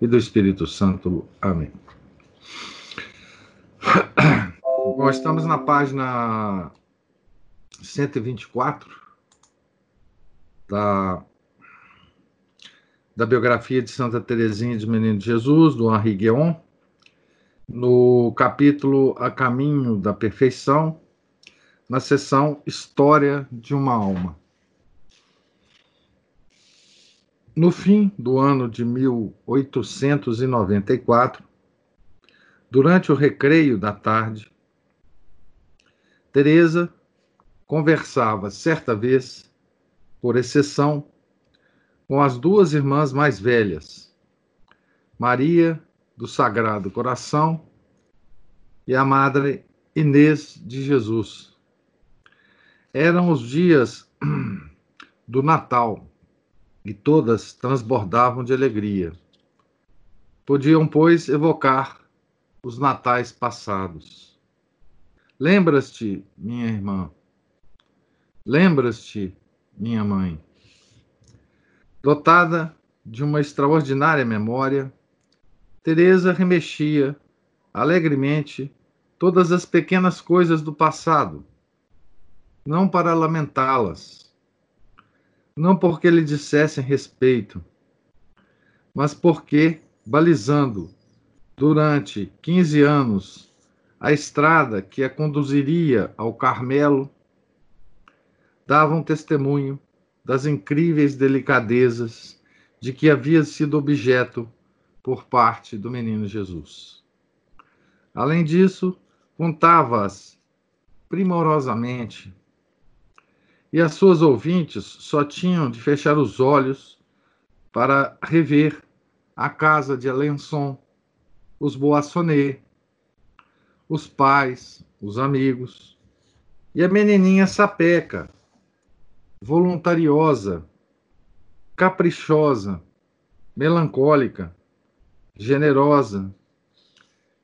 e do Espírito Santo. Amém. Bom, estamos na página 124 da, da biografia de Santa Teresinha de Menino de Jesus, do Henri Guéon, no capítulo A Caminho da Perfeição, na seção História de uma Alma. No fim do ano de 1894, durante o recreio da tarde, Teresa conversava certa vez, por exceção, com as duas irmãs mais velhas, Maria do Sagrado Coração e a Madre Inês de Jesus. Eram os dias do Natal e todas transbordavam de alegria. Podiam, pois, evocar os natais passados. Lembras-te, minha irmã? Lembras-te, minha mãe? Dotada de uma extraordinária memória, Teresa remexia alegremente todas as pequenas coisas do passado, não para lamentá-las, não porque lhe dissessem respeito, mas porque, balizando durante 15 anos a estrada que a conduziria ao Carmelo, davam testemunho das incríveis delicadezas de que havia sido objeto por parte do menino Jesus. Além disso, contava-as primorosamente e as suas ouvintes só tinham de fechar os olhos para rever a casa de Alençon, os Boissonnet, os pais, os amigos, e a menininha sapeca, voluntariosa, caprichosa, melancólica, generosa,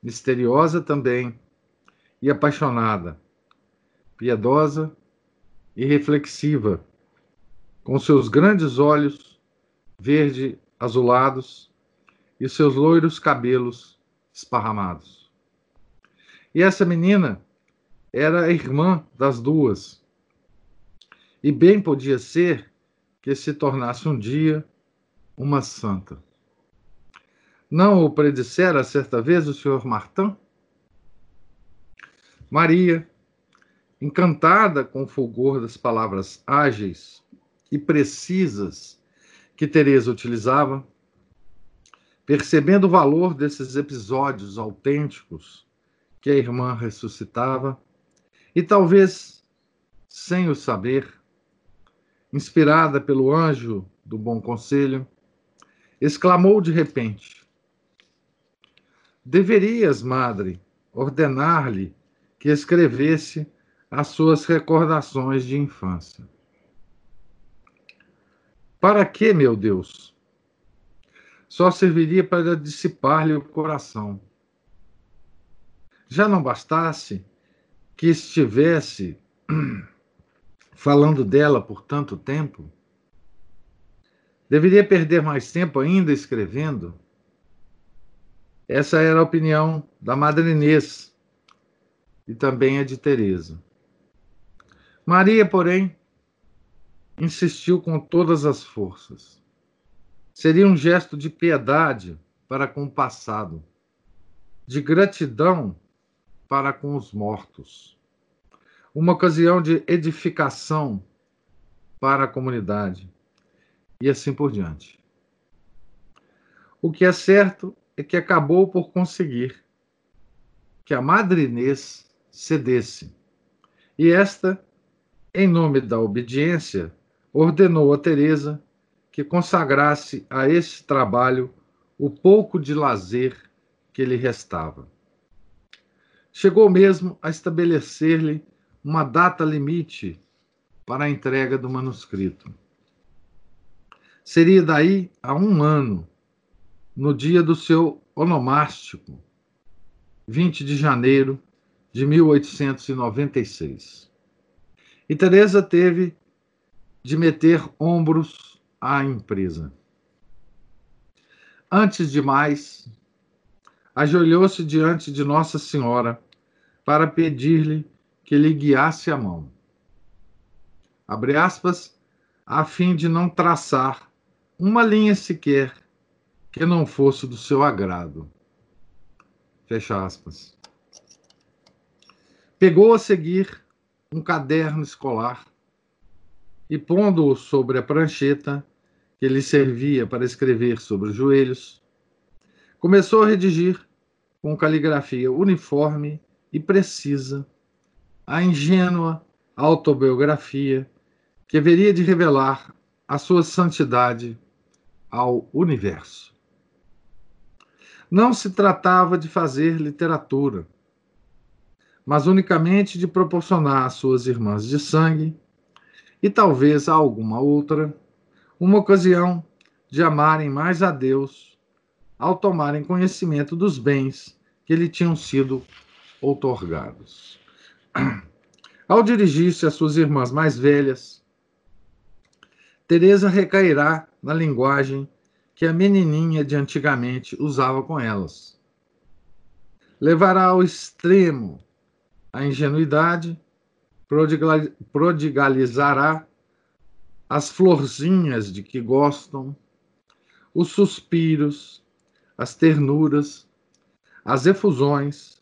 misteriosa também e apaixonada, piedosa e reflexiva, com seus grandes olhos verde azulados e seus loiros cabelos esparramados. E essa menina era a irmã das duas. E bem podia ser que se tornasse um dia uma santa. Não o predissera certa vez o senhor Martin? Maria, encantada com o fulgor das palavras ágeis e precisas que Teresa utilizava, percebendo o valor desses episódios autênticos que a irmã ressuscitava, e talvez sem o saber, inspirada pelo anjo do bom conselho, exclamou de repente: Deverias, madre, ordenar-lhe que escrevesse as suas recordações de infância. Para que, meu Deus? Só serviria para dissipar-lhe o coração. Já não bastasse que estivesse falando dela por tanto tempo? Deveria perder mais tempo ainda escrevendo? Essa era a opinião da Madre Inês e também a de Teresa. Maria, porém, insistiu com todas as forças. Seria um gesto de piedade para com o passado, de gratidão para com os mortos, uma ocasião de edificação para a comunidade, e assim por diante. O que é certo é que acabou por conseguir que a Madre Inês cedesse, e esta em nome da obediência, ordenou a Teresa que consagrasse a esse trabalho o pouco de lazer que lhe restava. Chegou mesmo a estabelecer-lhe uma data limite para a entrega do manuscrito. Seria daí a um ano, no dia do seu onomástico, 20 de janeiro de 1896. E Teresa teve de meter ombros à empresa. Antes de mais, ajoelhou-se diante de Nossa Senhora para pedir-lhe que lhe guiasse a mão. Abre aspas, a fim de não traçar uma linha sequer que não fosse do seu agrado. Fecha aspas. Pegou a seguir um caderno escolar e, pondo-o sobre a prancheta que lhe servia para escrever sobre os joelhos, começou a redigir com caligrafia uniforme e precisa a ingênua autobiografia que haveria de revelar a sua santidade ao universo. Não se tratava de fazer literatura, mas unicamente de proporcionar às suas irmãs de sangue, e talvez a alguma outra, uma ocasião de amarem mais a Deus ao tomarem conhecimento dos bens que lhe tinham sido outorgados. Ao dirigir-se às suas irmãs mais velhas, Teresa recairá na linguagem que a menininha de antigamente usava com elas. Levará ao extremo a ingenuidade, prodigalizará as florzinhas de que gostam, os suspiros, as ternuras, as efusões,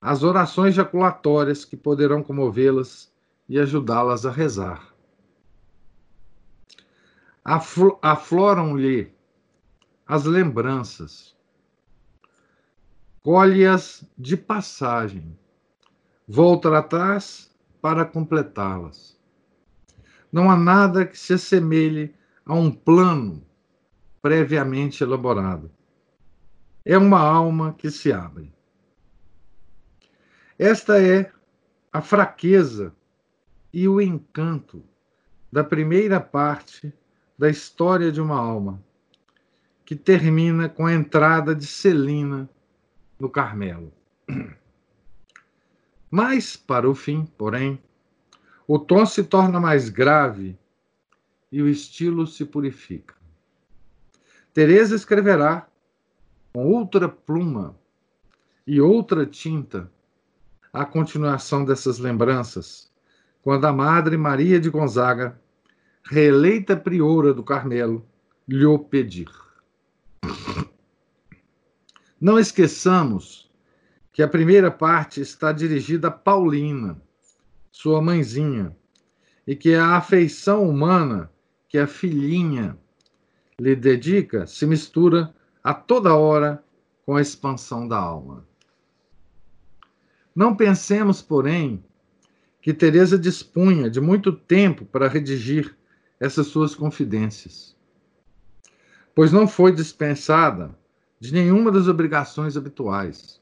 as orações jaculatórias que poderão comovê-las e ajudá-las a rezar. Afloram-lhe as lembranças, colhe-as de passagem, volta atrás para completá-las. Não há nada que se assemelhe a um plano previamente elaborado. É uma alma que se abre. Esta é a fraqueza e o encanto da primeira parte da história de uma alma que termina com a entrada de Celina no Carmelo. Mas, para o fim, porém, o tom se torna mais grave e o estilo se purifica. Teresa escreverá com outra pluma e outra tinta a continuação dessas lembranças, quando a Madre Maria de Gonzaga, reeleita priora do Carmelo, lhe pedir. Não esqueçamos que a primeira parte está dirigida a Paulina, sua mãezinha, e que a afeição humana que a filhinha lhe dedica se mistura a toda hora com a expansão da alma. Não pensemos, porém, que Teresa dispunha de muito tempo para redigir essas suas confidências pois não foi dispensada de nenhuma das obrigações habituais.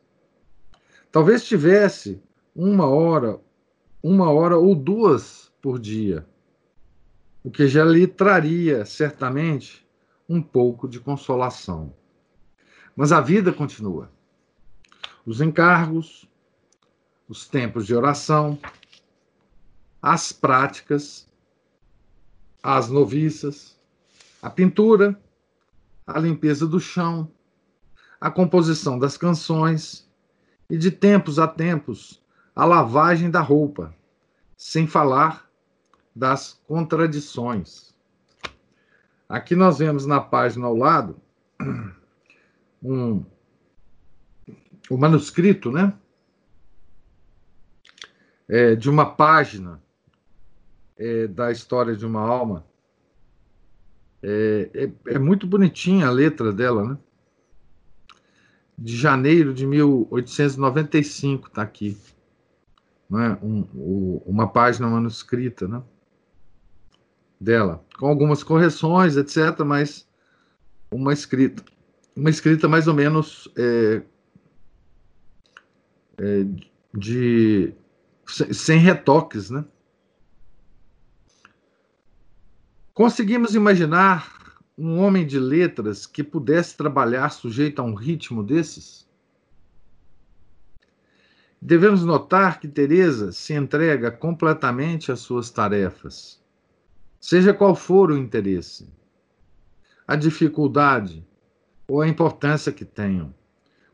Talvez tivesse uma hora, uma hora ou duas por dia, o que já lhe traria certamente um pouco de consolação. Mas a vida continua. Os encargos, os tempos de oração, as práticas, as noviças, a pintura, a limpeza do chão, a composição das canções e, de tempos a tempos, a lavagem da roupa, sem falar das contradições. Aqui nós vemos na página ao lado um, o manuscrito, né? É, de uma página é, da história de uma alma é, é, é, muito bonitinha a letra dela, né? De janeiro de 1895, está aqui. Né? Um, um, uma página manuscrita, né? Dela, com algumas correções, etc., mas uma escrita. uma escrita mais ou menos é, é, de sem retoques, né? Conseguimos imaginar um homem de letras que pudesse trabalhar sujeito a um ritmo desses? Devemos notar que Teresa se entrega completamente às suas tarefas, seja qual for o interesse, a dificuldade ou a importância que tenham,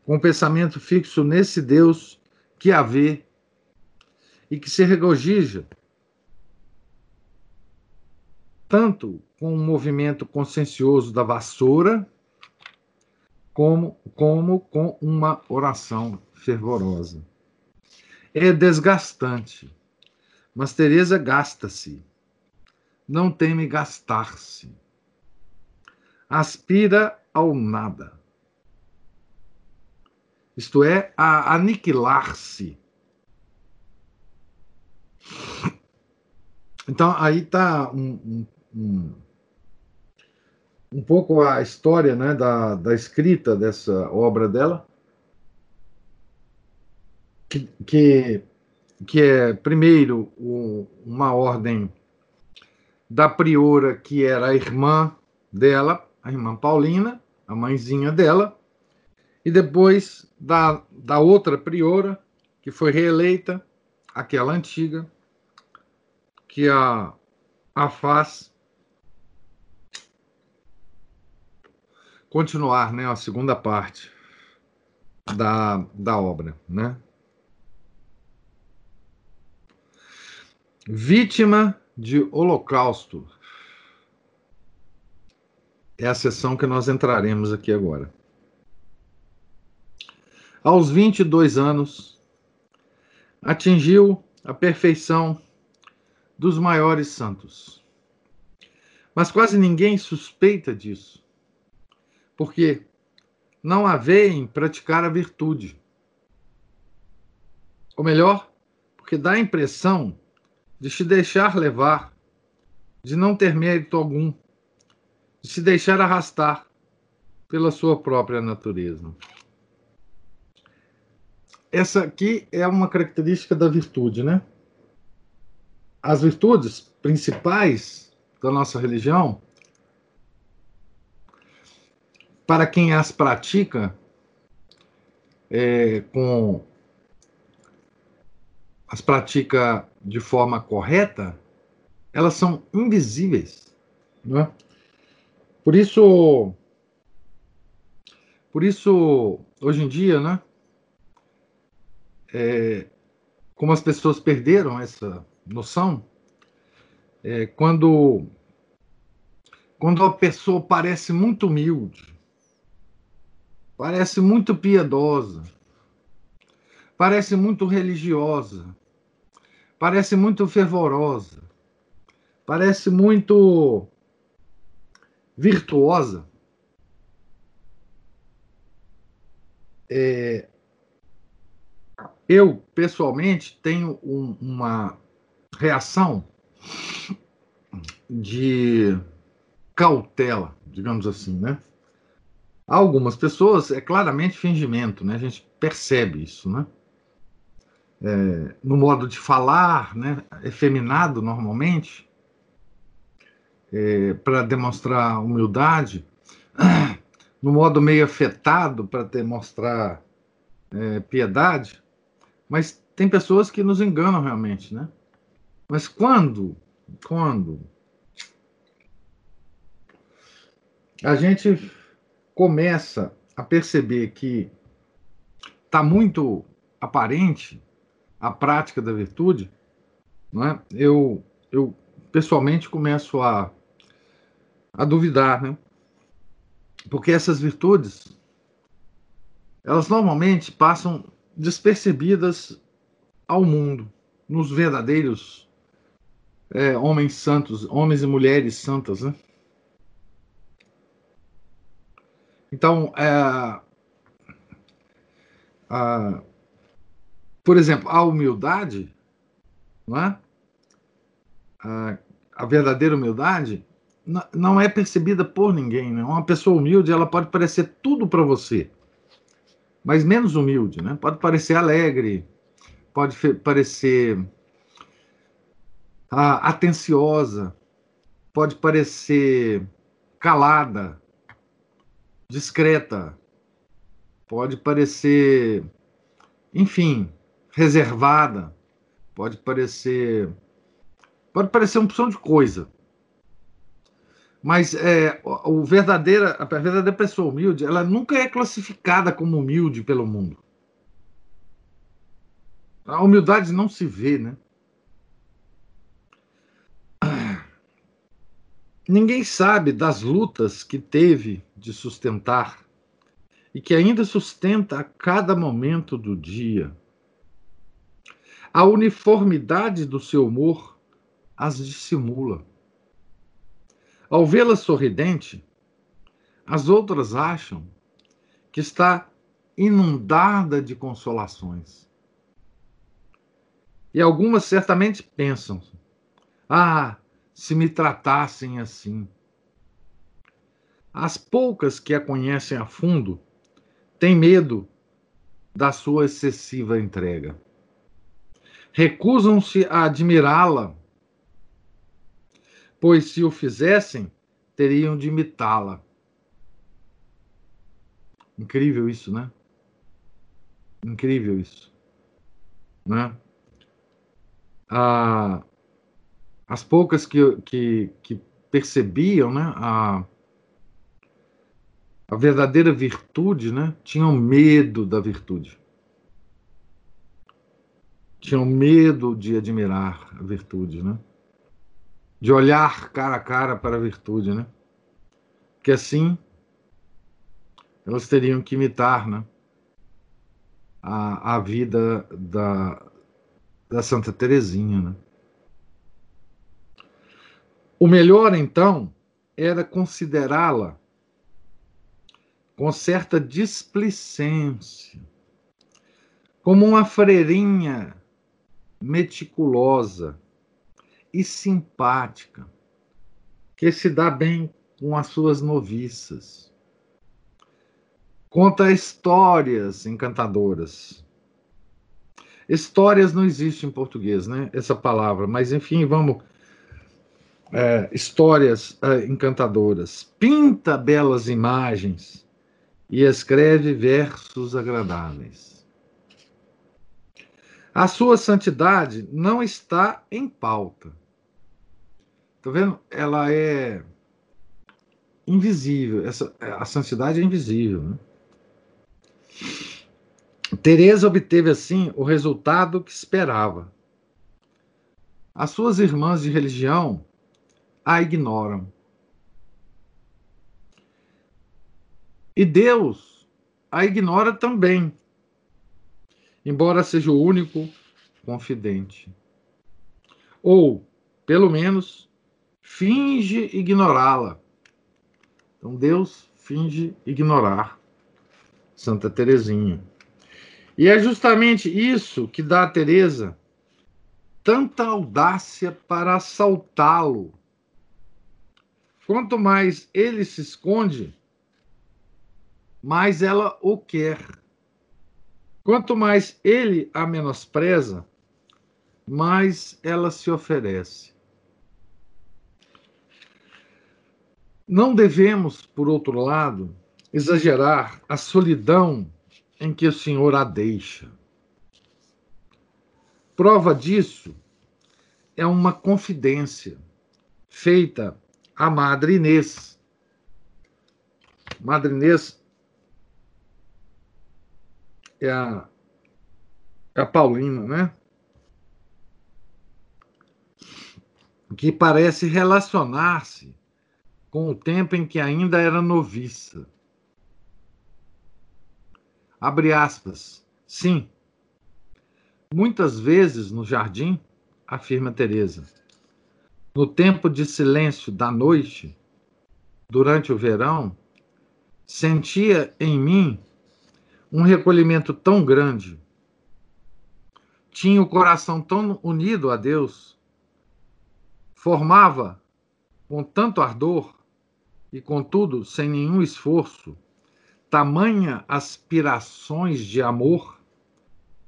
com o pensamento fixo nesse Deus que a vê e que se regozija tanto com o movimento consciencioso da vassoura, como, como com uma oração fervorosa. É desgastante, mas Teresa gasta-se, não teme gastar-se. Aspira ao nada. Isto é, a aniquilar-se. Então, aí está um, um, um pouco a história né, da, da escrita dessa obra dela, que, que, que é, primeiro, o, uma ordem da priora, que era a irmã dela, a irmã Paulina, a mãezinha dela, e depois da, da outra priora, que foi reeleita, aquela antiga, que a, a faz continuar né, a segunda parte da, da obra. Né? Vítima de Holocausto. É a sessão que nós entraremos aqui agora. Aos 22 anos, atingiu a perfeição dos maiores santos. Mas quase ninguém suspeita disso porque não a veem praticar a virtude. Ou melhor, porque dá a impressão de se deixar levar, de não ter mérito algum, de se deixar arrastar pela sua própria natureza. Essa aqui é uma característica da virtude, né? As virtudes principais da nossa religião para quem as pratica é, com as pratica de forma correta, elas são invisíveis, não é? Por isso, por isso hoje em dia, né? É, como as pessoas perderam essa noção, é, quando quando a pessoa parece muito humilde, Parece muito piedosa. Parece muito religiosa. Parece muito fervorosa. Parece muito virtuosa. É, eu, pessoalmente, tenho um, uma reação de cautela, digamos assim, né? Algumas pessoas é claramente fingimento, né? A gente percebe isso, né? É, no modo de falar, né? Efeminado normalmente, é, para demonstrar humildade, no modo meio afetado para demonstrar é, piedade, mas tem pessoas que nos enganam realmente, né? Mas quando, quando a gente começa a perceber que está muito aparente a prática da virtude, não é? eu, eu pessoalmente começo a, a duvidar, né? porque essas virtudes elas normalmente passam despercebidas ao mundo, nos verdadeiros é, homens santos, homens e mulheres santas, né? Então, é, a, por exemplo, a humildade, não é? a, a verdadeira humildade, não é percebida por ninguém. Né? Uma pessoa humilde ela pode parecer tudo para você, mas menos humilde. Né? Pode parecer alegre, pode parecer ah, atenciosa, pode parecer calada, discreta, pode parecer, enfim, reservada, pode parecer pode parecer uma opção de coisa. Mas é, o verdadeira, a verdadeira pessoa humilde, ela nunca é classificada como humilde pelo mundo. A humildade não se vê, né? Ninguém sabe das lutas que teve de sustentar e que ainda sustenta a cada momento do dia. A uniformidade do seu humor as dissimula. Ao vê-la sorridente, as outras acham que está inundada de consolações. E algumas certamente pensam: ah, se me tratassem assim. As poucas que a conhecem a fundo têm medo da sua excessiva entrega. Recusam-se a admirá-la pois se o fizessem, teriam de imitá-la. Incrível isso, né? Incrível isso. Né? Ah, as poucas que, que, que percebiam né, a, a verdadeira virtude, né, tinham medo da virtude. Tinham medo de admirar a virtude, né? de olhar cara a cara para a virtude, né? Que assim elas teriam que imitar, né? A, a vida da, da Santa Teresinha, né? O melhor, então, era considerá-la com certa displicência, como uma freirinha meticulosa, e simpática, que se dá bem com as suas noviças. Conta histórias encantadoras. Histórias não existe em português, né? Essa palavra, mas enfim, vamos. É, histórias é, encantadoras. Pinta belas imagens e escreve versos agradáveis. A sua santidade não está em pauta. Tá vendo? Ela é invisível. Essa, a santidade é invisível. Né? Teresa obteve assim o resultado que esperava. As suas irmãs de religião a ignoram. E Deus a ignora também embora seja o único confidente. Ou, pelo menos, finge ignorá-la. Então Deus finge ignorar Santa Teresinha. E é justamente isso que dá a Teresa tanta audácia para assaltá-lo. Quanto mais ele se esconde, mais ela o quer. Quanto mais ele a menospreza, mais ela se oferece. Não devemos, por outro lado, exagerar a solidão em que o Senhor a deixa. Prova disso é uma confidência feita à Madre Inês. Madre Inês é a, é a Paulina, né? Que parece relacionar-se com o tempo em que ainda era noviça. Abre aspas. Sim. Muitas vezes no jardim, afirma Teresa, no tempo de silêncio da noite, durante o verão, sentia em mim um recolhimento tão grande, tinha o coração tão unido a Deus, formava com tanto ardor e, contudo, sem nenhum esforço, tamanha aspirações de amor,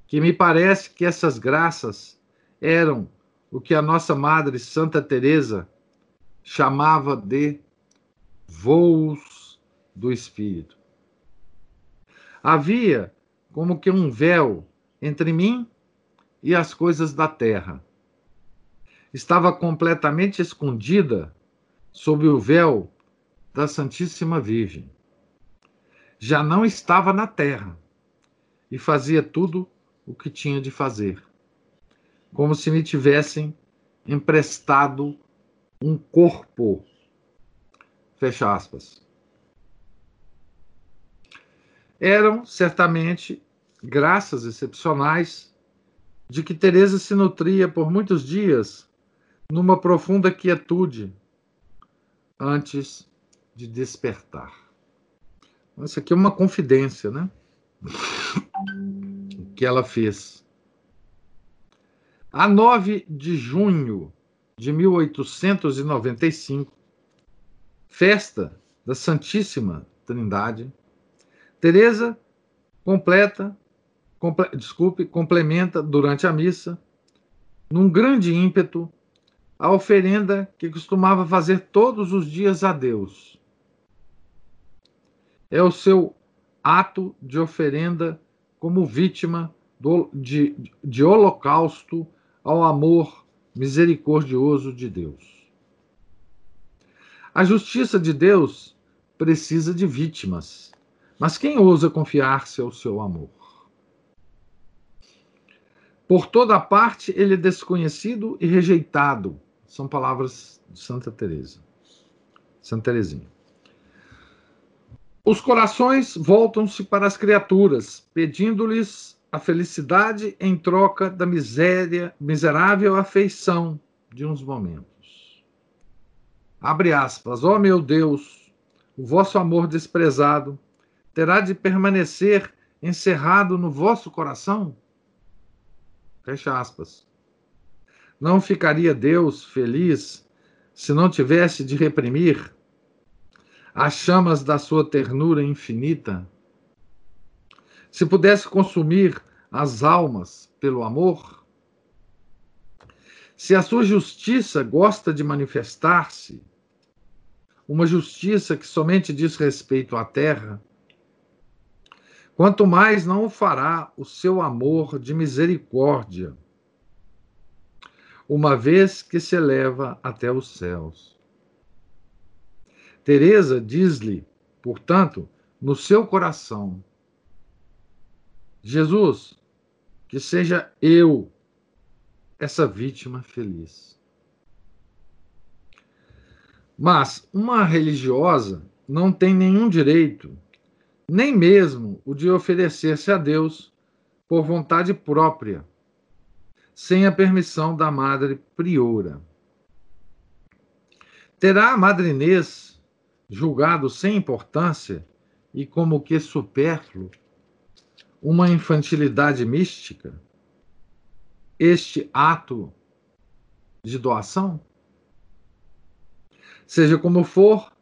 que me parece que essas graças eram o que a nossa madre Santa Teresa chamava de voos do espírito. Havia como que um véu entre mim e as coisas da terra. Estava completamente escondida sob o véu da Santíssima Virgem. Já não estava na terra e fazia tudo o que tinha de fazer, como se me tivessem emprestado um corpo. Fecha aspas. Eram certamente graças excepcionais de que Teresa se nutria por muitos dias numa profunda quietude antes de despertar. Isso aqui é uma confidência, né? que ela fez. A 9 de junho de 1895, festa da Santíssima Trindade, Teresa completa, comple, desculpe, complementa durante a missa, num grande ímpeto, a oferenda que costumava fazer todos os dias a Deus. É o seu ato de oferenda como vítima do, de, de holocausto ao amor misericordioso de Deus. A justiça de Deus precisa de vítimas, mas quem ousa confiar-se ao seu amor? Por toda parte ele é desconhecido e rejeitado. São palavras de Santa Teresa. Santa Teresinha. Os corações voltam-se para as criaturas, pedindo-lhes a felicidade em troca da miséria, miserável afeição de uns momentos. Abre aspas. Ó oh, meu Deus, o vosso amor desprezado terá de permanecer encerrado no vosso coração? Fecha aspas. Não ficaria Deus feliz se não tivesse de reprimir as chamas da sua ternura infinita? Se pudesse consumir as almas pelo amor? Se a sua justiça gosta de manifestar-se, uma justiça que somente diz respeito à terra, quanto mais não o fará o seu amor de misericórdia, uma vez que se eleva até os céus. Teresa diz-lhe, portanto, no seu coração, Jesus, que seja eu essa vítima feliz. Mas uma religiosa não tem nenhum direito, nem mesmo o de oferecer-se a Deus por vontade própria, sem a permissão da madre priora. Terá a madre Inês julgado sem importância e como que supérfluo uma infantilidade mística? Este ato de doação? Seja como for,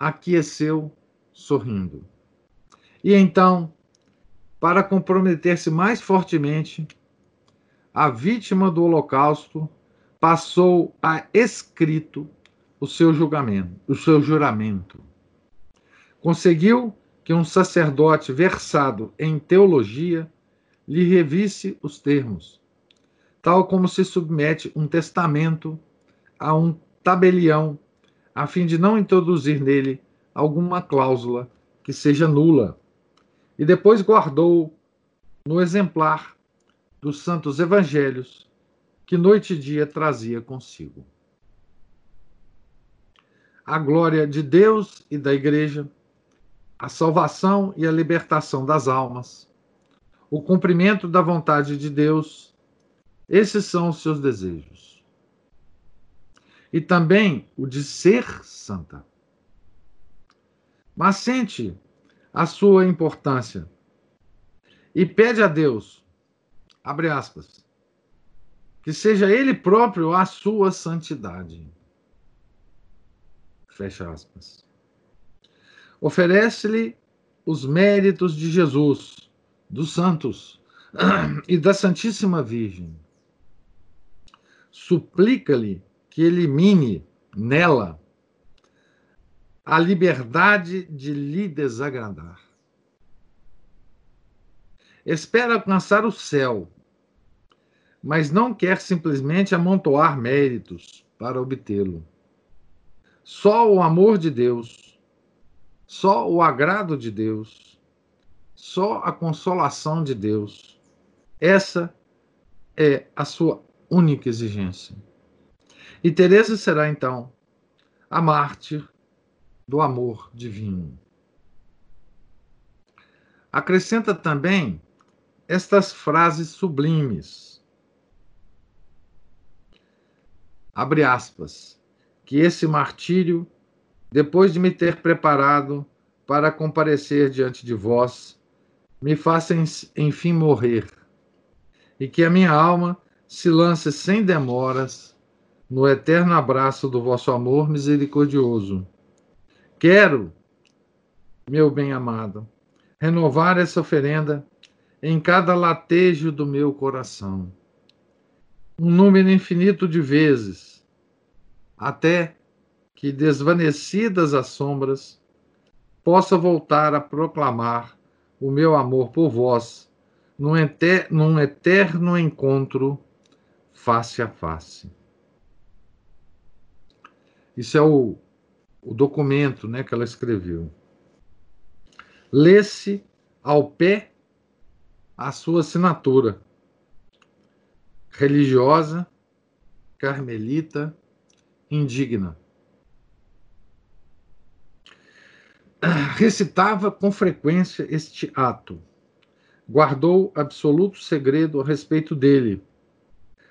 aqueceu sorrindo. E então, para comprometer-se mais fortemente, a vítima do Holocausto passou a escrito o seu julgamento, o seu juramento. Conseguiu que um sacerdote versado em teologia lhe revisse os termos, tal como se submete um testamento a um tabelião, a fim de não introduzir nele alguma cláusula que seja nula, e depois guardou no exemplar dos santos evangelhos que noite e dia trazia consigo. A glória de Deus e da Igreja a salvação e a libertação das almas, o cumprimento da vontade de Deus, esses são os seus desejos. E também o de ser santa. Mas sente a sua importância e pede a Deus, abre aspas, que seja Ele próprio a sua santidade. Fecha aspas. Oferece-lhe os méritos de Jesus, dos santos e da Santíssima Virgem. Suplica-lhe que elimine nela a liberdade de lhe desagradar. Espera alcançar o céu, mas não quer simplesmente amontoar méritos para obtê-lo. Só o amor de Deus, só o agrado de Deus, só a consolação de Deus. Essa é a sua única exigência. E Teresa será então a mártir do amor divino. Acrescenta também estas frases sublimes. Abre aspas que esse martírio, depois de me ter preparado para comparecer diante de vós, me faça enfim morrer, e que a minha alma se lance sem demoras no eterno abraço do vosso amor misericordioso. Quero, meu bem-amado, renovar essa oferenda em cada latejo do meu coração, um número infinito de vezes, até que, desvanecidas as sombras, possa voltar a proclamar o meu amor por vós num, eter num eterno encontro face a face. Isso é o, o documento né, que ela escreveu. Lê-se ao pé a sua assinatura religiosa, carmelita, indigna. Recitava com frequência este ato. Guardou absoluto segredo a respeito dele,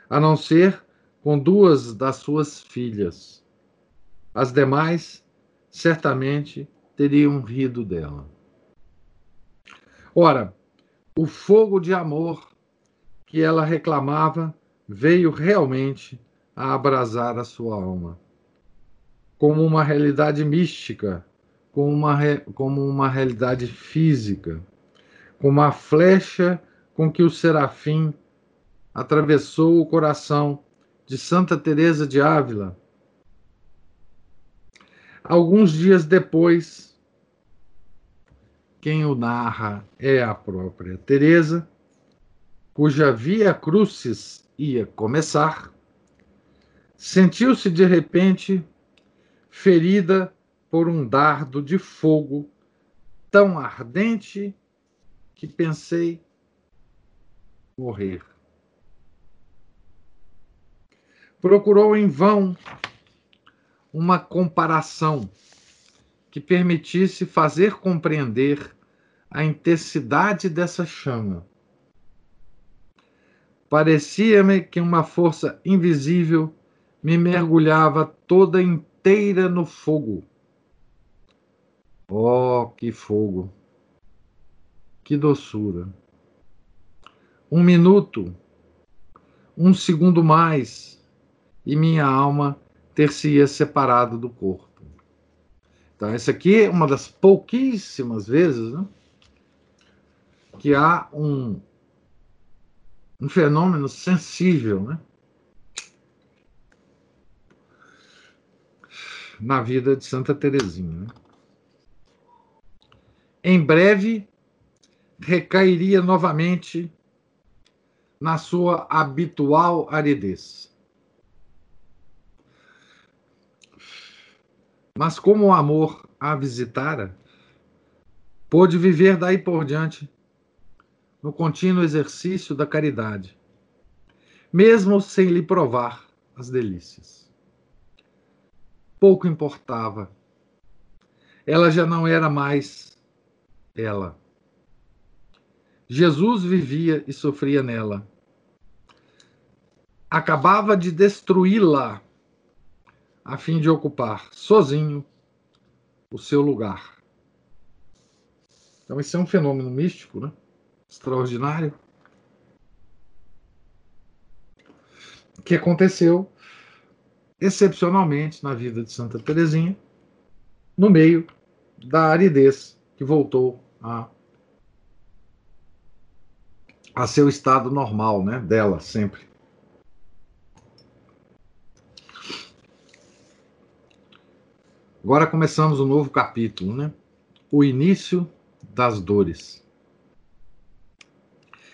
a não ser com duas das suas filhas. As demais, certamente, teriam rido dela. Ora, o fogo de amor que ela reclamava veio realmente a abrasar a sua alma. Como uma realidade mística, como uma, como uma realidade física, como a flecha com que o serafim atravessou o coração de Santa Teresa de Ávila. Alguns dias depois, quem o narra é a própria Teresa, cuja via crucis ia começar, Sentiu-se de repente ferida por um dardo de fogo tão ardente que pensei morrer. Procurou em vão uma comparação que permitisse fazer compreender a intensidade dessa chama. Parecia-me que uma força invisível me mergulhava toda inteira no fogo. Oh, que fogo! Que doçura! Um minuto, um segundo mais, e minha alma ter-se-ia separado do corpo. Então, essa aqui é uma das pouquíssimas vezes né, que há um, um fenômeno sensível, né? na vida de Santa Teresinha. Né? Em breve, recairia novamente na sua habitual aridez. Mas como o amor a visitara, pôde viver daí por diante no contínuo exercício da caridade, mesmo sem lhe provar as delícias pouco importava. Ela já não era mais ela. Jesus vivia e sofria nela. Acabava de destruí-la a fim de ocupar sozinho o seu lugar. Então, esse é um fenômeno místico, né? extraordinário, que aconteceu excepcionalmente na vida de Santa Teresinha, no meio da aridez que voltou a, a seu estado normal, né? Dela, sempre. Agora começamos um novo capítulo, né? O início das dores.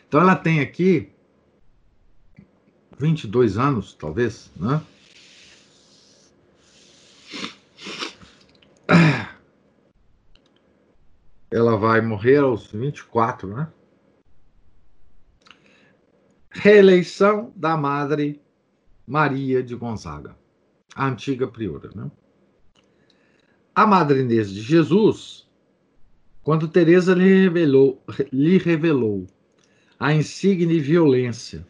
Então ela tem aqui 22 anos, talvez, né? Ela vai morrer aos 24, né? Reeleição da Madre Maria de Gonzaga, a antiga priora, né? A Madre Inês de Jesus, quando Teresa lhe revelou, lhe revelou a insígne violência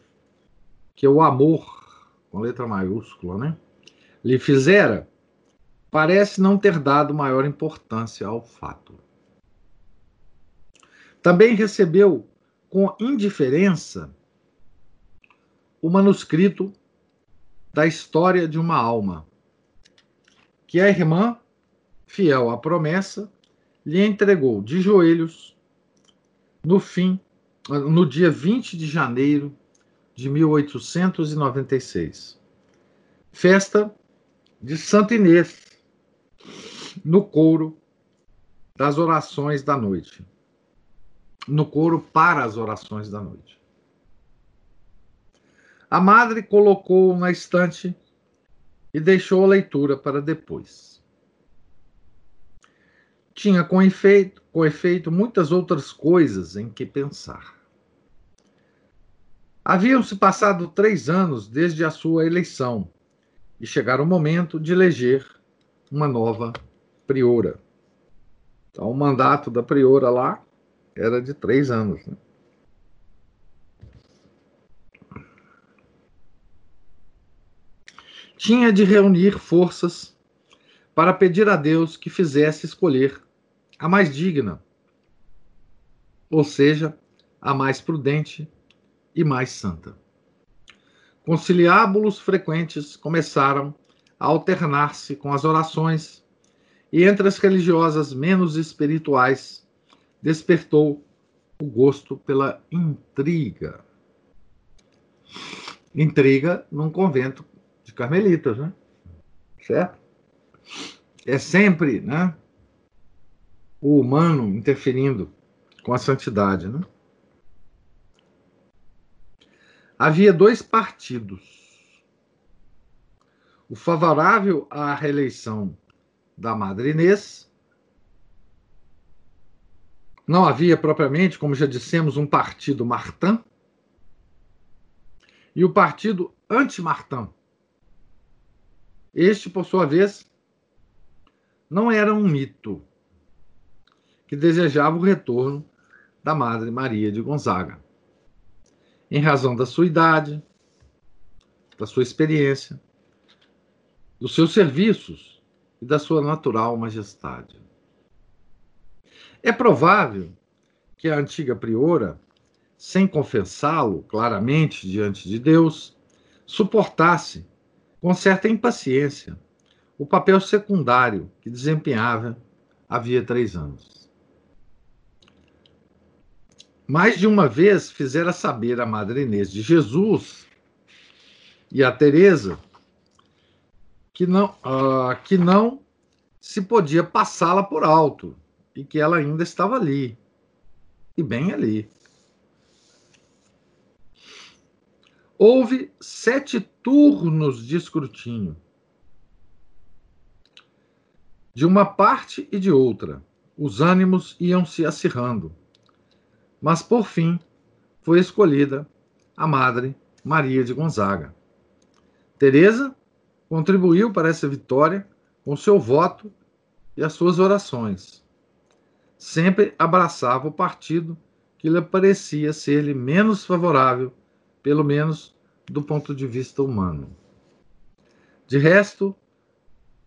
que o amor, com letra maiúscula, né, lhe fizera, parece não ter dado maior importância ao fato. Também recebeu com indiferença o manuscrito da história de uma alma, que a irmã, fiel à promessa, lhe entregou de joelhos no fim, no dia 20 de janeiro de 1896. Festa de Santa Inês, no coro das orações da noite. No coro para as orações da noite. A madre colocou na estante e deixou a leitura para depois. Tinha com efeito, com efeito muitas outras coisas em que pensar. Haviam-se passado três anos desde a sua eleição e chegara o momento de eleger uma nova priora. Então, o mandato da priora lá era de três anos. Né? Tinha de reunir forças para pedir a Deus que fizesse escolher a mais digna, ou seja, a mais prudente e mais santa. Conciliábulos frequentes começaram a alternar-se com as orações, e entre as religiosas menos espirituais despertou o gosto pela intriga. Intriga num convento de carmelitas, né? Certo? É sempre, né? O humano interferindo com a santidade, né? havia dois partidos. O favorável à reeleição da Madre Inês. Não havia propriamente, como já dissemos, um partido Martã. E o partido anti-Martã. Este, por sua vez, não era um mito que desejava o retorno da Madre Maria de Gonzaga em razão da sua idade, da sua experiência, dos seus serviços e da sua natural majestade. É provável que a antiga priora, sem confessá-lo claramente diante de Deus, suportasse, com certa impaciência, o papel secundário que desempenhava havia três anos. Mais de uma vez fizera saber a Madre Inês de Jesus e a Teresa que não, uh, que não se podia passá-la por alto e que ela ainda estava ali e bem ali. Houve sete turnos de escrutínio, de uma parte e de outra. Os ânimos iam se acirrando mas por fim foi escolhida a Madre Maria de Gonzaga. Teresa contribuiu para essa vitória com seu voto e as suas orações. Sempre abraçava o partido que lhe parecia ser-lhe menos favorável, pelo menos do ponto de vista humano. De resto,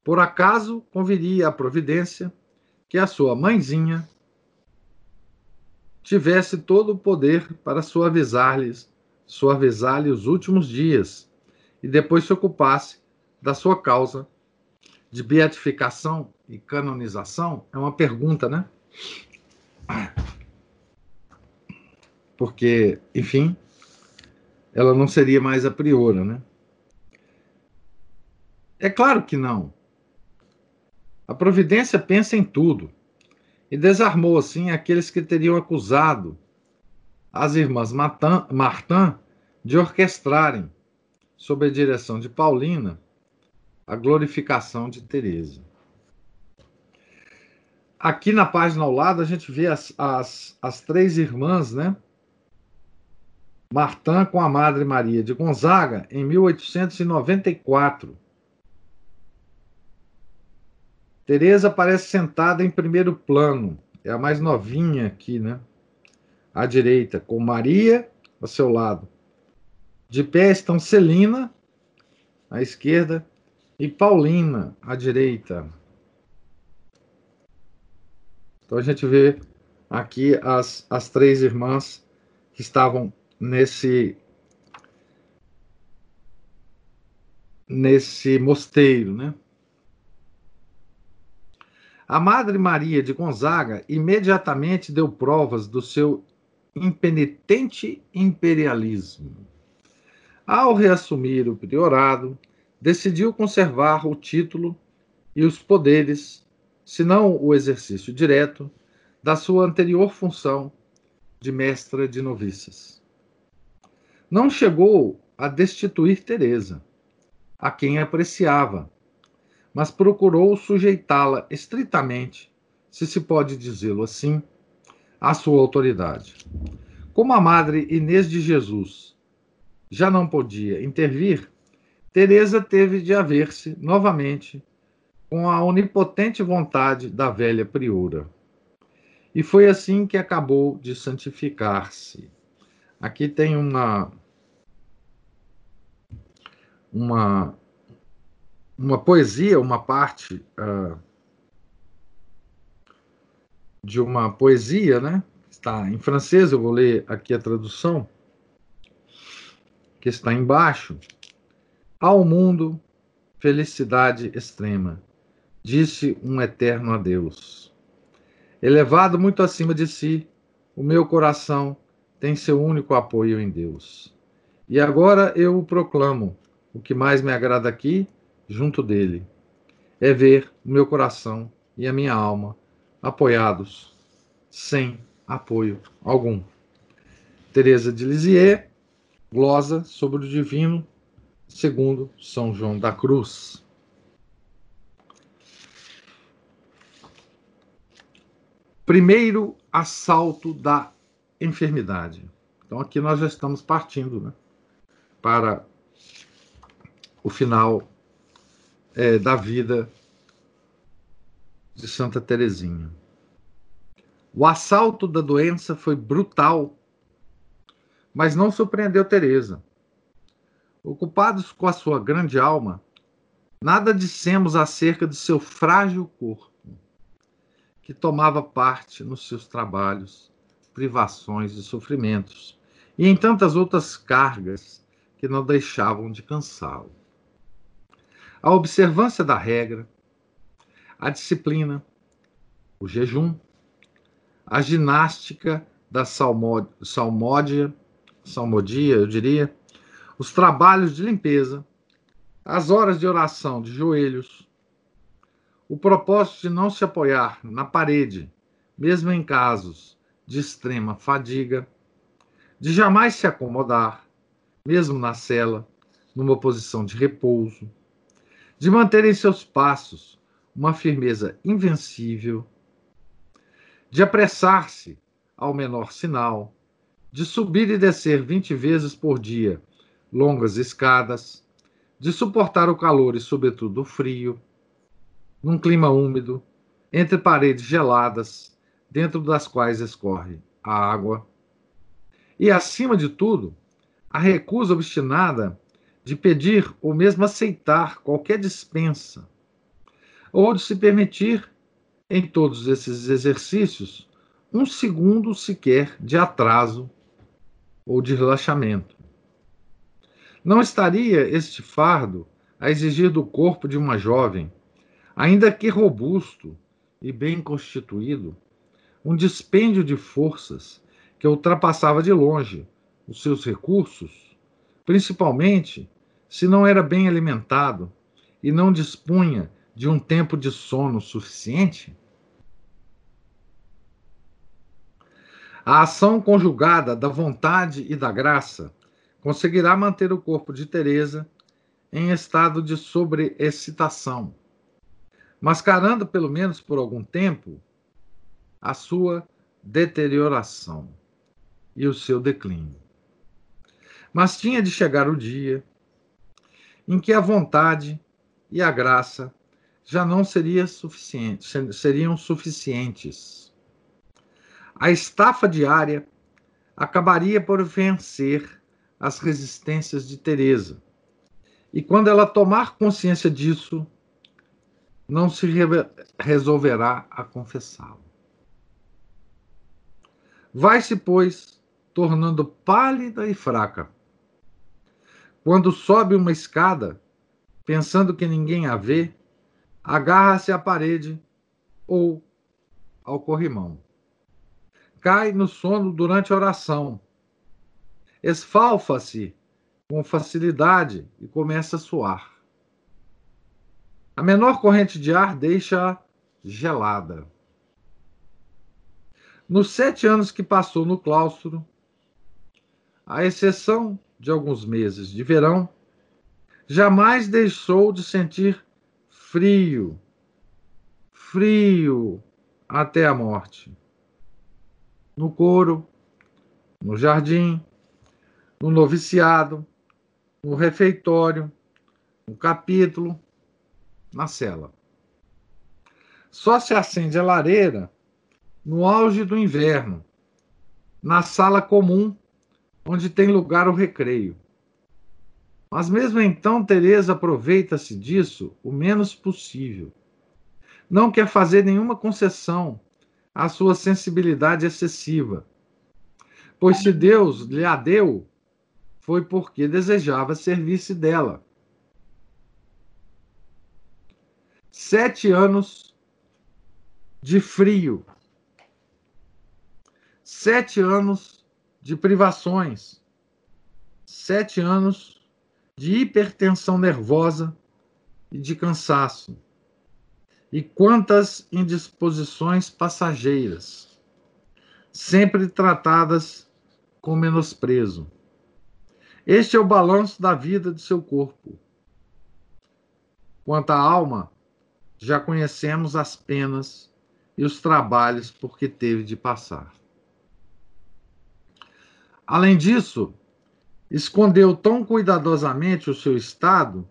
por acaso conviria a providência que a sua mãezinha tivesse todo o poder para suavizar-lhes suavizar-lhe os últimos dias e depois se ocupasse da sua causa de beatificação e canonização? É uma pergunta, né? Porque, enfim, ela não seria mais a priora, né? É claro que não. A providência pensa em tudo e desarmou assim aqueles que teriam acusado as irmãs Martin de orquestrarem, sob a direção de Paulina, a glorificação de Teresa. Aqui na página ao lado a gente vê as, as, as três irmãs, né? Martin com a Madre Maria de Gonzaga em 1894. Teresa aparece sentada em primeiro plano, é a mais novinha aqui, né? À direita, com Maria ao seu lado. De pé estão Celina, à esquerda, e Paulina, à direita. Então a gente vê aqui as, as três irmãs que estavam nesse nesse mosteiro, né? A Madre Maria de Gonzaga imediatamente deu provas do seu impenitente imperialismo. Ao reassumir o priorado, decidiu conservar o título e os poderes, se não o exercício direto, da sua anterior função de mestra de noviças. Não chegou a destituir Teresa, a quem apreciava, mas procurou sujeitá-la estritamente, se se pode dizê-lo assim, à sua autoridade. Como a madre Inês de Jesus já não podia intervir, Teresa teve de haver-se novamente com a onipotente vontade da velha priora. E foi assim que acabou de santificar-se. Aqui tem uma uma uma poesia, uma parte uh, de uma poesia, né? Está em francês, eu vou ler aqui a tradução, que está embaixo. Ao mundo, felicidade extrema, disse um eterno adeus. Elevado muito acima de si, o meu coração tem seu único apoio em Deus. E agora eu o proclamo. O que mais me agrada aqui junto dele. É ver o meu coração e a minha alma apoiados, sem apoio algum. Teresa de Lisieux, glosa sobre o divino, segundo São João da Cruz. Primeiro assalto da enfermidade. Então aqui nós já estamos partindo né, para o final é, da vida de Santa Teresinha. O assalto da doença foi brutal, mas não surpreendeu Teresa. Ocupados com a sua grande alma, nada dissemos acerca de seu frágil corpo, que tomava parte nos seus trabalhos, privações e sofrimentos, e em tantas outras cargas que não deixavam de cansá-lo. A observância da regra, a disciplina, o jejum, a ginástica da salmódia, salmodia, eu diria, os trabalhos de limpeza, as horas de oração de joelhos, o propósito de não se apoiar na parede, mesmo em casos de extrema fadiga, de jamais se acomodar, mesmo na cela, numa posição de repouso, de manter em seus passos uma firmeza invencível, de apressar-se ao menor sinal, de subir e descer vinte vezes por dia longas escadas, de suportar o calor e, sobretudo, o frio, num clima úmido, entre paredes geladas, dentro das quais escorre a água. E, acima de tudo, a recusa obstinada de pedir ou mesmo aceitar qualquer dispensa, ou de se permitir, em todos esses exercícios, um segundo sequer de atraso ou de relaxamento. Não estaria este fardo a exigir do corpo de uma jovem ainda que robusto e bem constituído, um dispêndio de forças que ultrapassava de longe os seus recursos, principalmente se não era bem alimentado e não dispunha de um tempo de sono suficiente? A ação conjugada da vontade e da graça conseguirá manter o corpo de Teresa em estado de sobreexcitação, mascarando pelo menos por algum tempo a sua deterioração e o seu declínio. Mas tinha de chegar o dia em que a vontade e a graça já não seria suficiente, seriam suficientes. A estafa diária acabaria por vencer as resistências de Teresa. E quando ela tomar consciência disso, não se resolverá a confessá-lo. Vai-se, pois, tornando pálida e fraca. Quando sobe uma escada, pensando que ninguém a vê, agarra-se à parede ou ao corrimão. Cai no sono durante a oração. Esfalfa-se com facilidade e começa a suar. A menor corrente de ar deixa-a gelada. Nos sete anos que passou no claustro, à exceção de alguns meses de verão, jamais deixou de sentir frio, frio até a morte. No coro, no jardim, no noviciado, no refeitório, no capítulo, na cela. Só se acende a lareira no auge do inverno, na sala comum, onde tem lugar o recreio. Mas mesmo então, Teresa aproveita-se disso o menos possível. Não quer fazer nenhuma concessão à sua sensibilidade excessiva. Pois se Deus lhe a deu, foi porque desejava servir-se dela. Sete anos de frio, sete anos de privações, sete anos de hipertensão nervosa e de cansaço. E quantas indisposições passageiras, sempre tratadas com menosprezo. Este é o balanço da vida de seu corpo. Quanto à alma, já conhecemos as penas e os trabalhos por que teve de passar. Além disso, escondeu tão cuidadosamente o seu estado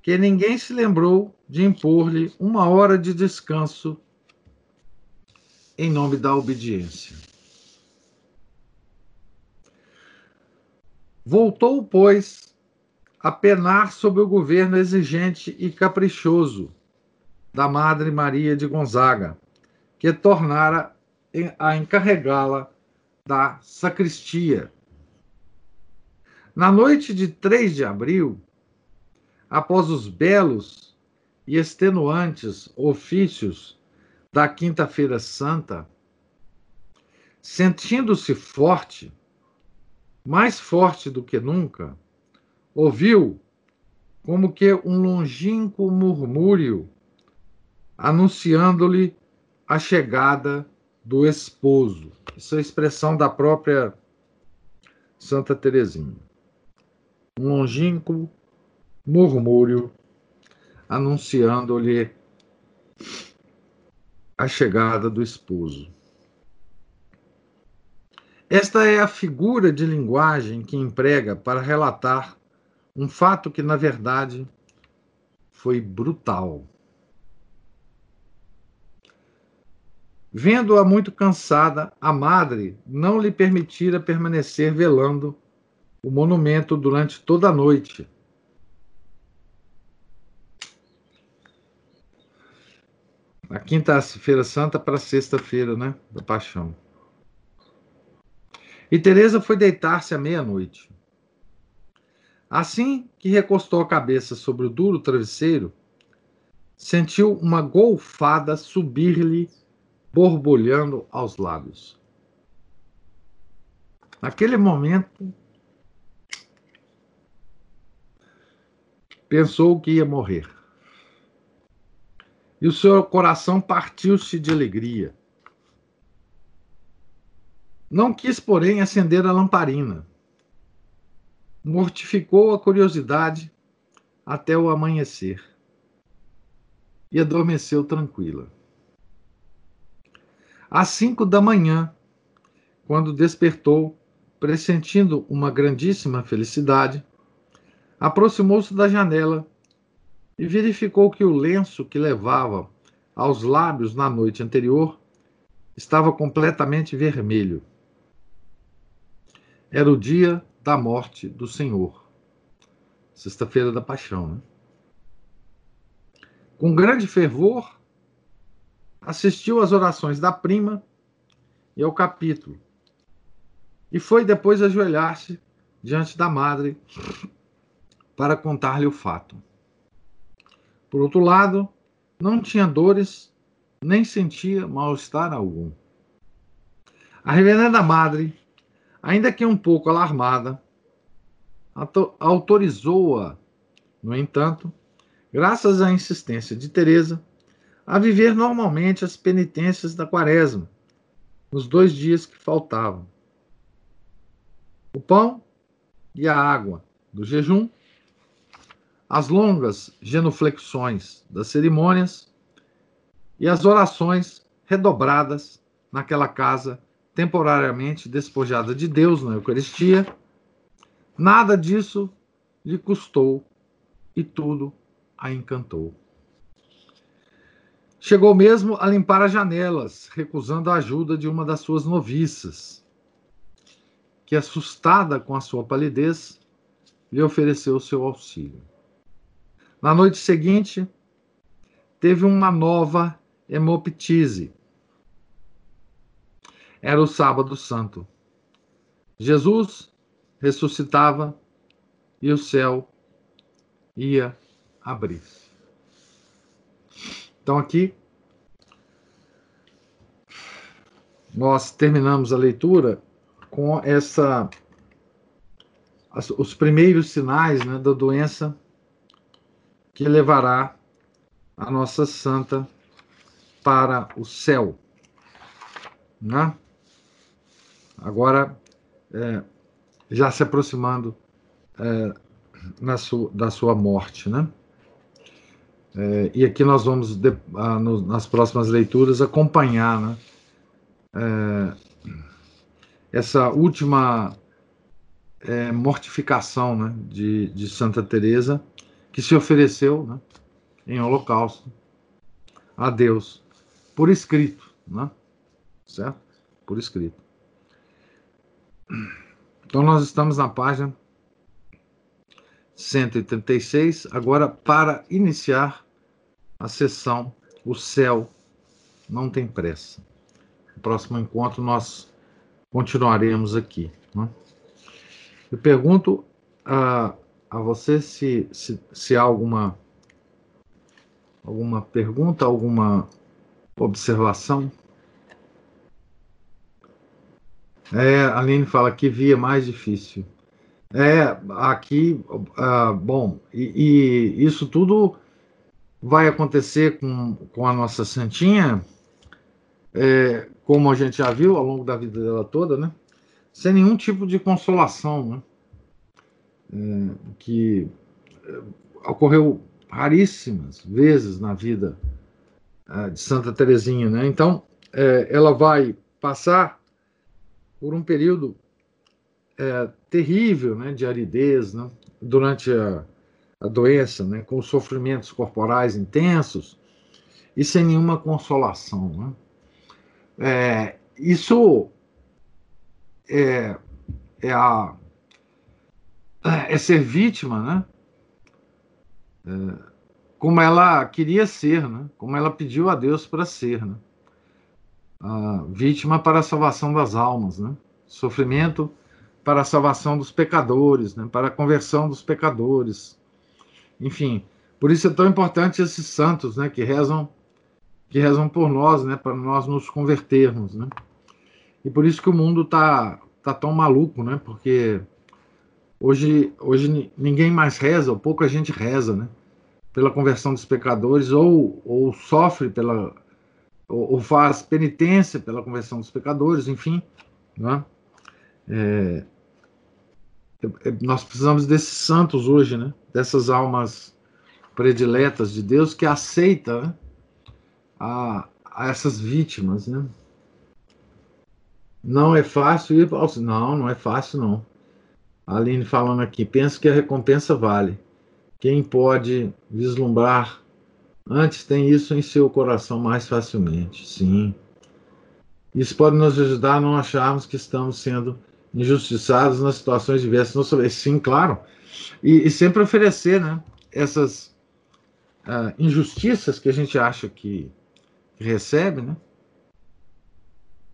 que ninguém se lembrou de impor-lhe uma hora de descanso em nome da obediência. Voltou, pois, a penar sob o governo exigente e caprichoso da Madre Maria de Gonzaga, que tornara a encarregá-la da sacristia. Na noite de 3 de abril, após os belos e extenuantes ofícios da Quinta-feira Santa, sentindo-se forte, mais forte do que nunca, ouviu como que um longínquo murmúrio anunciando-lhe a chegada do esposo. Isso é expressão da própria Santa Teresinha um longínquo murmúrio anunciando-lhe a chegada do esposo. Esta é a figura de linguagem que emprega para relatar um fato que, na verdade, foi brutal. Vendo-a muito cansada, a madre não lhe permitira permanecer velando o monumento durante toda a noite. A quinta-feira santa para sexta-feira, né, da paixão. E Teresa foi deitar-se à meia-noite. Assim que recostou a cabeça sobre o duro travesseiro, sentiu uma golfada subir-lhe, borbulhando aos lábios. Naquele momento, pensou que ia morrer. E o seu coração partiu-se de alegria. Não quis, porém, acender a lamparina. Mortificou a curiosidade até o amanhecer e adormeceu tranquila. Às cinco da manhã, quando despertou, pressentindo uma grandíssima felicidade, aproximou-se da janela e verificou que o lenço que levava aos lábios na noite anterior estava completamente vermelho. Era o dia da morte do Senhor, sexta-feira da paixão, né? Com grande fervor, assistiu às orações da prima e ao capítulo, e foi depois ajoelhar-se diante da madre para contar-lhe o fato. Por outro lado, não tinha dores, nem sentia mal-estar algum. A reverenda madre, ainda que um pouco alarmada, autorizou-a, no entanto, graças à insistência de Teresa, a viver normalmente as penitências da quaresma, nos dois dias que faltavam. O pão e a água do jejum, as longas genuflexões das cerimônias e as orações redobradas naquela casa temporariamente despojada de Deus na Eucaristia, nada disso lhe custou e tudo a encantou. Chegou mesmo a limpar as janelas, recusando a ajuda de uma das suas noviças, que, assustada com a sua palidez, lhe ofereceu seu auxílio. Na noite seguinte, teve uma nova hemoptise. Era o sábado santo. Jesus ressuscitava e o céu ia abrir. Então aqui nós terminamos a leitura com essa os primeiros sinais né, da doença que levará a nossa santa para o céu. Né? Agora, é, já se aproximando é, na su, da sua morte. Né? É, e aqui nós vamos, de, ah, no, nas próximas leituras, acompanhar né, é, essa última é, mortificação né, de, de Santa Teresa que se ofereceu né, em holocausto a Deus por escrito, né? certo? Por escrito. Então nós estamos na página 136, agora para iniciar a sessão O Céu Não Tem Pressa. No próximo encontro nós continuaremos aqui. Né? Eu pergunto a, a você se, se, se há alguma, alguma pergunta, alguma observação. É, a Aline fala que via mais difícil. É, aqui, ah, bom, e, e, isso tudo vai acontecer com, com a nossa Santinha, é, como a gente já viu ao longo da vida dela toda, né? Sem nenhum tipo de consolação, né? É, que é, ocorreu raríssimas vezes na vida é, de Santa Teresinha, né? Então, é, ela vai passar por um período é, terrível né, de aridez né, durante a, a doença, né, com sofrimentos corporais intensos e sem nenhuma consolação. Né? É, isso é, é, a, é ser vítima, né? É, como ela queria ser, né? como ela pediu a Deus para ser. Né? A vítima para a salvação das almas, né? sofrimento para a salvação dos pecadores, né? para a conversão dos pecadores. Enfim, Por isso é tão importante esses santos, né, que rezam que rezam por nós, né, para nós nos convertermos, né? E por isso que o mundo tá tá tão maluco, né? Porque hoje hoje ninguém mais reza, ou pouca gente reza, né? Pela conversão dos pecadores ou, ou sofre pela ou, ou faz penitência pela conversão dos pecadores, enfim, né? É, nós precisamos desses santos hoje, né? Dessas almas prediletas de Deus que aceita né? a, a, essas vítimas, né? Não é fácil ir para Não, não é fácil, não. A Aline falando aqui, penso que a recompensa vale. Quem pode vislumbrar antes tem isso em seu coração mais facilmente. Sim. Isso pode nos ajudar a não acharmos que estamos sendo injustiçados nas situações diversas. Sim, claro. E, e sempre oferecer né, essas uh, injustiças que a gente acha que, recebe, né?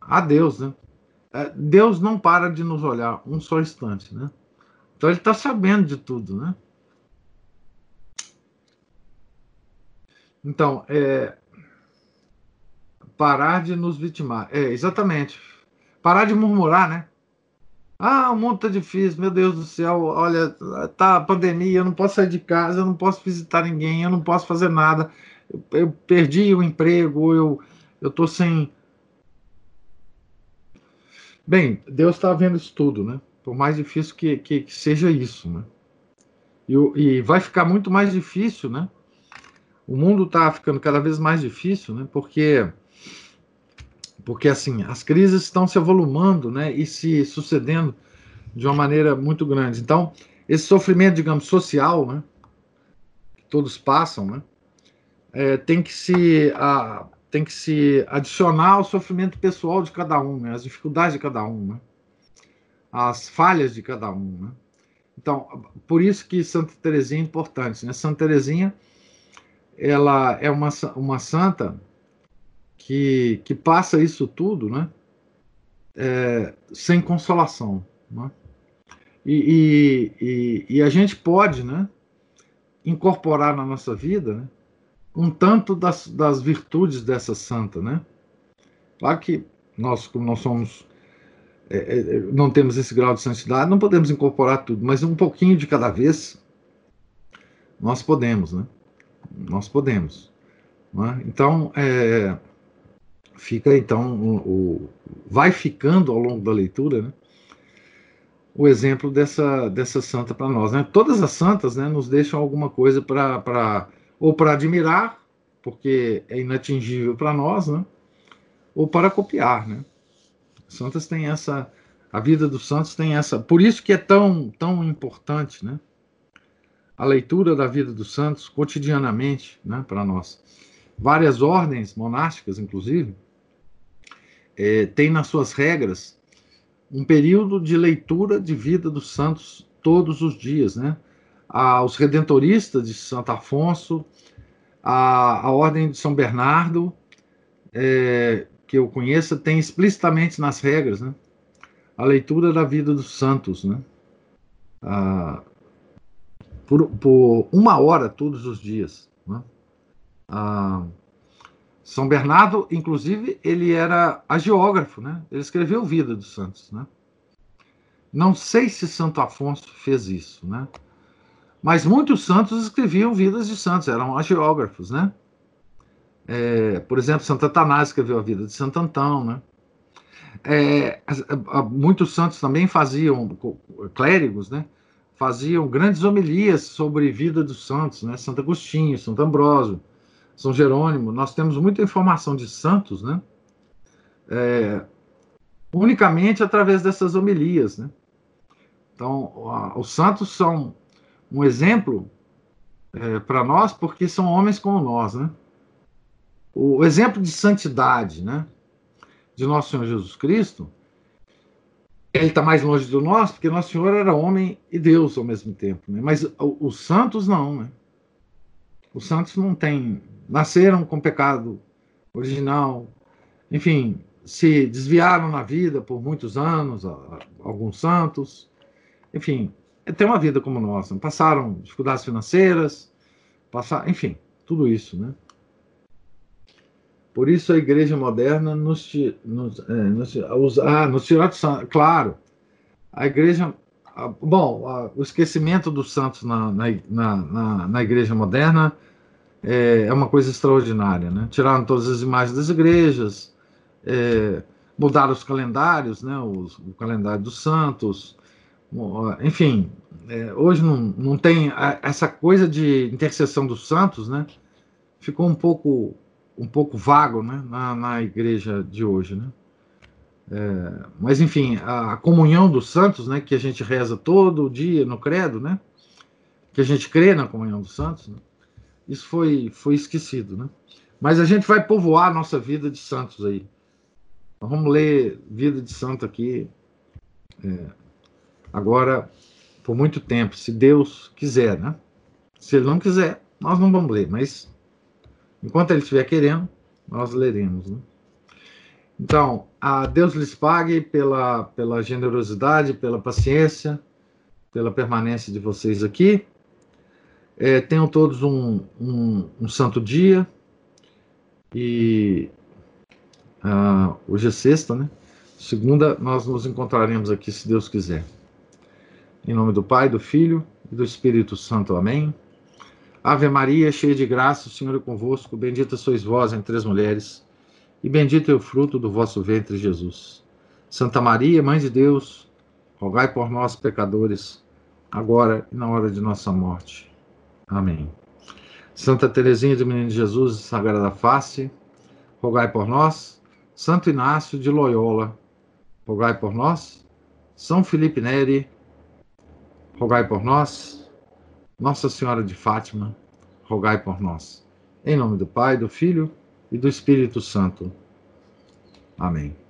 A Deus, né? Uh, Deus não para de nos olhar um só instante, né? Então ele está sabendo de tudo, né? Então, é, parar de nos vitimar. É, exatamente. Parar de murmurar, né? Ah, o mundo tá difícil, meu Deus do céu, olha, tá pandemia, eu não posso sair de casa, eu não posso visitar ninguém, eu não posso fazer nada, eu, eu perdi o emprego, eu, eu tô sem. Bem, Deus está vendo isso tudo, né? Por mais difícil que, que, que seja isso, né? E, e, vai ficar muito mais difícil, né? O mundo está ficando cada vez mais difícil, né? Porque porque assim as crises estão se avolumando, né, e se sucedendo de uma maneira muito grande. Então esse sofrimento, digamos, social, né, que todos passam, né, é, tem que se a, tem que se adicionar ao sofrimento pessoal de cada um, né, as dificuldades de cada um, né, as falhas de cada um, né. Então por isso que Santa Teresinha é importante, né? Santa Teresinha ela é uma, uma santa que, que passa isso tudo, né? É, sem consolação, né? E, e, e, a gente pode, né? Incorporar na nossa vida, né? Um tanto das, das virtudes dessa santa, né? Claro que nós, como nós somos é, é, não temos esse grau de santidade, não podemos incorporar tudo, mas um pouquinho de cada vez nós podemos, né? Nós podemos. Né? Então, é, fica então o, o, vai ficando ao longo da leitura né, o exemplo dessa, dessa santa para nós. Né? Todas as santas né, nos deixam alguma coisa para ou para admirar, porque é inatingível para nós, né? ou para copiar. Né? Santas têm essa. A vida dos santos tem essa. Por isso que é tão, tão importante né? a leitura da vida dos santos cotidianamente né, para nós. Várias ordens monásticas, inclusive, é, tem nas suas regras um período de leitura de vida dos santos todos os dias, né? Os redentoristas de Santo Afonso, a, a Ordem de São Bernardo, é, que eu conheça, tem explicitamente nas regras, né? A leitura da vida dos santos, né? Por, por, uma hora todos os dias. Né? Ah, são Bernardo, inclusive, ele era agiógrafo, né? Ele escreveu Vida dos Santos, né? Não sei se Santo Afonso fez isso, né? Mas muitos santos escreviam vidas de santos, eram agiógrafos, né? É, por exemplo, Santo Atanásio escreveu a vida de Santo Antão, né? É, muitos santos também faziam, clérigos, né? Faziam grandes homilias sobre vida dos santos, né? Santo Agostinho, Santo Ambrósio, são Jerônimo, nós temos muita informação de santos, né? É, unicamente através dessas homilias, né? Então, a, os santos são um exemplo é, para nós porque são homens como nós, né? O, o exemplo de santidade, né? De nosso Senhor Jesus Cristo, ele está mais longe do nosso porque nosso Senhor era homem e Deus ao mesmo tempo, né? Mas os santos não, né? Os santos não têm nasceram com pecado original, enfim, se desviaram na vida por muitos anos, alguns santos, enfim, tem uma vida como nossa, passaram dificuldades financeiras, passar, enfim, tudo isso, né? Por isso a igreja moderna nos, nos, é, nos, ah, nos tirou de santo, claro. A igreja, bom, o esquecimento dos santos na, na, na, na igreja moderna é, é, uma coisa extraordinária, né? Tiraram todas as imagens das igrejas, é, mudaram os calendários, né? Os, o calendário dos santos, enfim, é, hoje não, não tem essa coisa de intercessão dos santos, né? Ficou um pouco um pouco vago, né? Na, na igreja de hoje, né? É, mas enfim, a, a, comunhão dos santos, né? Que a gente reza todo dia no credo, né? Que a gente crê na comunhão dos santos, né? Isso foi foi esquecido, né? Mas a gente vai povoar a nossa vida de santos aí. vamos ler vida de santo aqui. É, agora por muito tempo, se Deus quiser, né? Se Ele não quiser, nós não vamos ler, mas enquanto Ele estiver querendo, nós leremos, né? Então, a Deus lhes pague pela, pela generosidade, pela paciência, pela permanência de vocês aqui. É, tenham todos um, um, um santo dia. E uh, hoje é sexta, né? Segunda, nós nos encontraremos aqui, se Deus quiser. Em nome do Pai, do Filho e do Espírito Santo. Amém. Ave Maria, cheia de graça, o Senhor é convosco. Bendita sois vós entre as mulheres, e bendito é o fruto do vosso ventre, Jesus. Santa Maria, Mãe de Deus, rogai por nós, pecadores, agora e na hora de nossa morte. Amém. Santa Teresinha do Menino Jesus, Sagrada Face, rogai por nós. Santo Inácio de Loyola, rogai por nós. São Felipe Neri, rogai por nós. Nossa Senhora de Fátima, rogai por nós. Em nome do Pai, do Filho e do Espírito Santo. Amém.